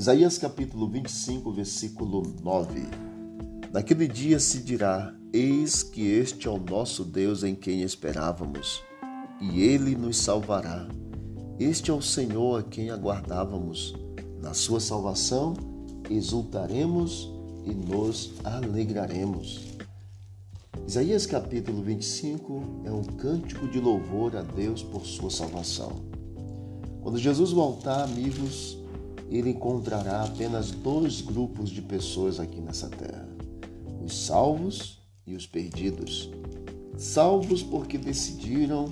Isaías capítulo 25, versículo 9. Naquele dia se dirá: Eis que este é o nosso Deus em quem esperávamos, e ele nos salvará. Este é o Senhor a quem aguardávamos. Na sua salvação exultaremos e nos alegraremos. Isaías capítulo 25 é um cântico de louvor a Deus por sua salvação. Quando Jesus voltar, amigos, ele encontrará apenas dois grupos de pessoas aqui nessa terra: os salvos e os perdidos. Salvos porque decidiram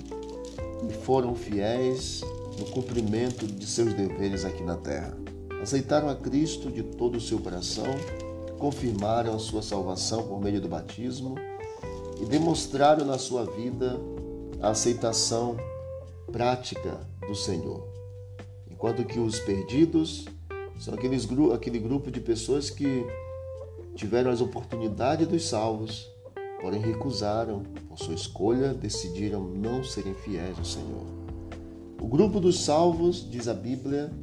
e foram fiéis no cumprimento de seus deveres aqui na terra. Aceitaram a Cristo de todo o seu coração, confirmaram a sua salvação por meio do batismo e demonstraram na sua vida a aceitação prática do Senhor. Enquanto que os perdidos são aqueles, aquele grupo de pessoas que tiveram as oportunidades dos salvos, porém recusaram, por sua escolha, decidiram não serem fiéis ao Senhor. O grupo dos salvos, diz a Bíblia,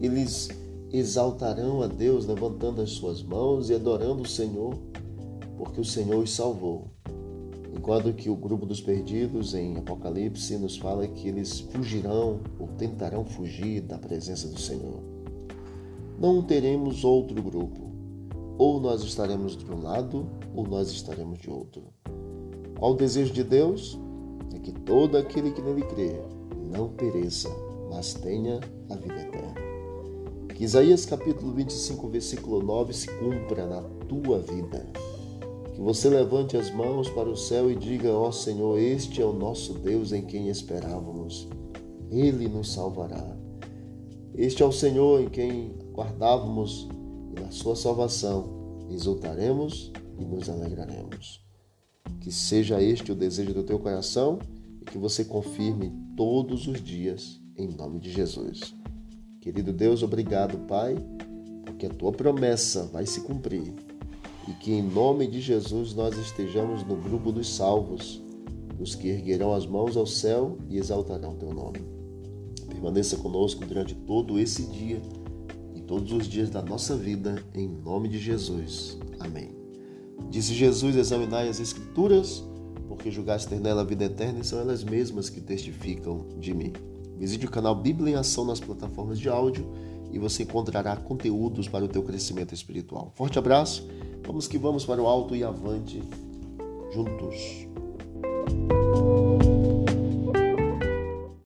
eles exaltarão a Deus levantando as suas mãos e adorando o Senhor, porque o Senhor os salvou. Enquanto que o grupo dos perdidos em Apocalipse nos fala que eles fugirão ou tentarão fugir da presença do Senhor. Não teremos outro grupo. Ou nós estaremos de um lado, ou nós estaremos de outro. Qual o desejo de Deus? É que todo aquele que nele crê não pereça, mas tenha a vida eterna. Que Isaías capítulo 25, versículo 9 se cumpra na tua vida. Que você levante as mãos para o céu e diga: Ó oh Senhor, este é o nosso Deus em quem esperávamos. Ele nos salvará. Este é o Senhor em quem guardávamos e na sua salvação exultaremos e nos alegraremos. Que seja este o desejo do teu coração e que você confirme todos os dias em nome de Jesus. Querido Deus, obrigado, Pai, porque a tua promessa vai se cumprir e que em nome de Jesus nós estejamos no grupo dos salvos, dos que erguerão as mãos ao céu e exaltarão teu nome. Permaneça conosco durante todo esse dia e todos os dias da nossa vida, em nome de Jesus. Amém. Disse Jesus: Examinai as Escrituras, porque julgaste ter nela a vida eterna e são elas mesmas que testificam de mim. Visite o canal Bíblia em Ação nas plataformas de áudio e você encontrará conteúdos para o teu crescimento espiritual. Forte abraço Vamos que vamos para o alto e avante juntos.